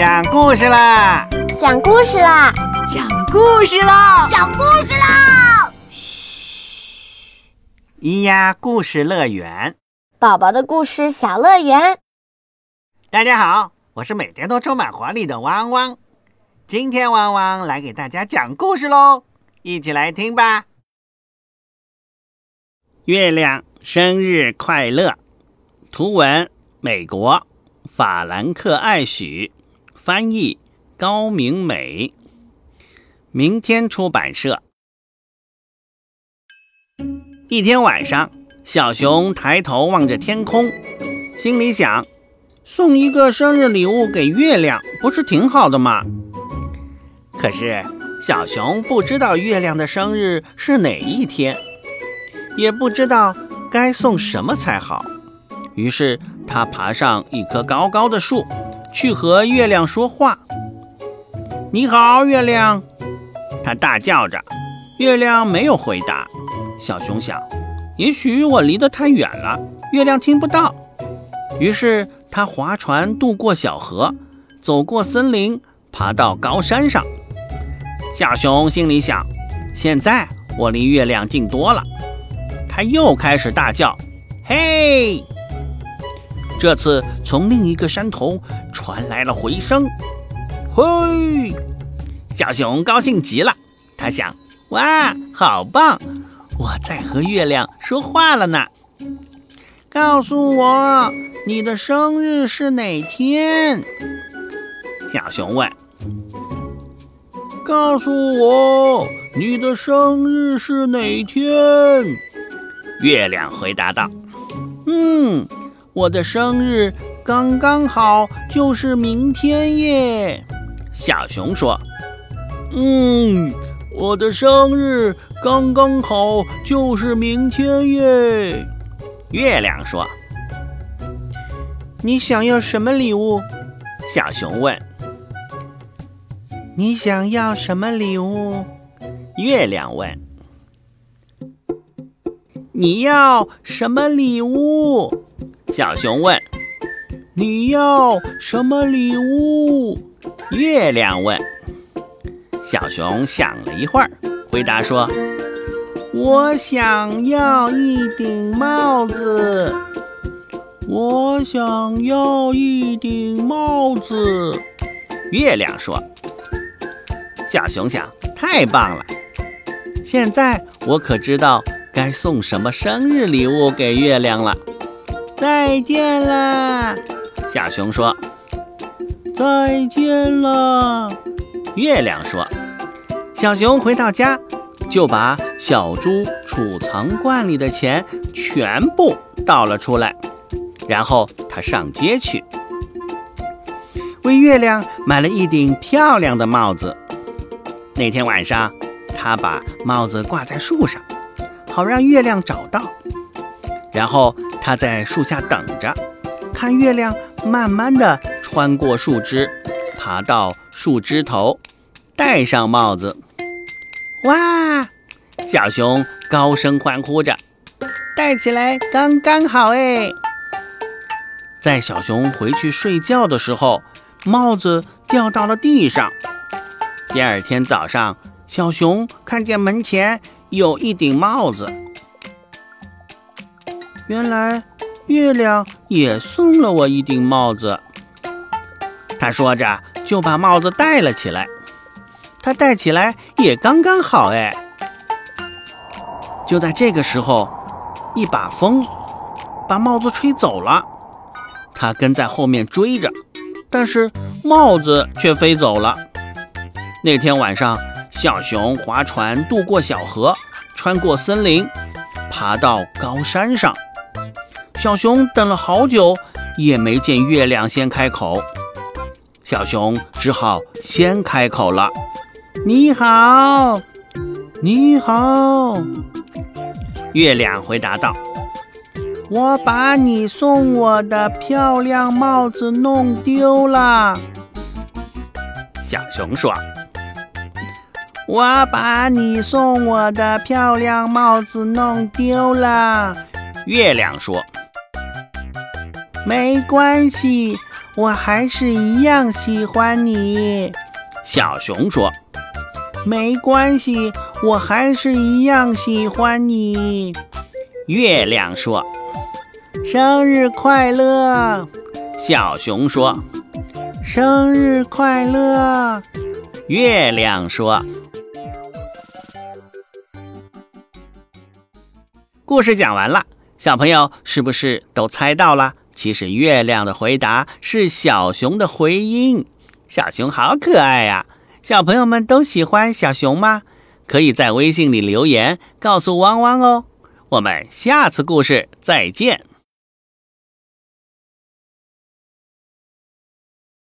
讲故事啦！讲故事啦！讲故事啦！讲故事啦！嘘，咿呀故事乐园，宝宝的故事小乐园。大家好，我是每天都充满活力的汪汪。今天汪汪来给大家讲故事喽，一起来听吧。月亮生日快乐！图文：美国法兰克·艾许，翻译：高明美，明天出版社。一天晚上，小熊抬头望着天空，心里想：送一个生日礼物给月亮，不是挺好的吗？可是，小熊不知道月亮的生日是哪一天，也不知道该送什么才好。于是，他爬上一棵高高的树，去和月亮说话。“你好，月亮！”他大叫着。月亮没有回答。小熊想，也许我离得太远了，月亮听不到。于是，他划船渡过小河，走过森林，爬到高山上。小熊心里想：现在我离月亮近多了。他又开始大叫：“嘿！”这次从另一个山头传来了回声：“嘿！”小熊高兴极了，他想：“哇，好棒！我在和月亮说话了呢。”告诉我，你的生日是哪天？小熊问。告诉我，你的生日是哪天？月亮回答道：“嗯。”我的生日刚刚好就是明天耶，小熊说。嗯，我的生日刚刚好就是明天耶，月亮说。你想要什么礼物？小熊问。你想要什么礼物？月亮问。你要什么礼物？小熊问：“你要什么礼物？”月亮问。小熊想了一会儿，回答说：“我想要一顶帽子。”我想要一顶帽子。月亮说。小熊想：“太棒了！现在我可知道该送什么生日礼物给月亮了。”再见了，小熊说。再见了，月亮说。小熊回到家，就把小猪储藏罐里的钱全部倒了出来，然后他上街去，为月亮买了一顶漂亮的帽子。那天晚上，他把帽子挂在树上，好让月亮找到。然后他在树下等着，看月亮慢慢地穿过树枝，爬到树枝头，戴上帽子。哇！小熊高声欢呼着，戴起来刚刚好哎！在小熊回去睡觉的时候，帽子掉到了地上。第二天早上，小熊看见门前有一顶帽子。原来月亮也送了我一顶帽子。他说着就把帽子戴了起来。他戴起来也刚刚好哎。就在这个时候，一把风把帽子吹走了。他跟在后面追着，但是帽子却飞走了。那天晚上，小熊划船渡过小河，穿过森林，爬到高山上。小熊等了好久，也没见月亮先开口。小熊只好先开口了：“你好，你好。”月亮回答道：“我把你送我的漂亮帽子弄丢了。”小熊说：“我把你送我的漂亮帽子弄丢了。”月亮说。没关系，我还是一样喜欢你。”小熊说：“没关系，我还是一样喜欢你。”月亮说：“生日快乐！”小熊说：“生日快乐！”月亮说。故事讲完了，小朋友是不是都猜到了？其实月亮的回答是小熊的回音。小熊好可爱呀！小朋友们都喜欢小熊吗？可以在微信里留言告诉汪汪哦。我们下次故事再见。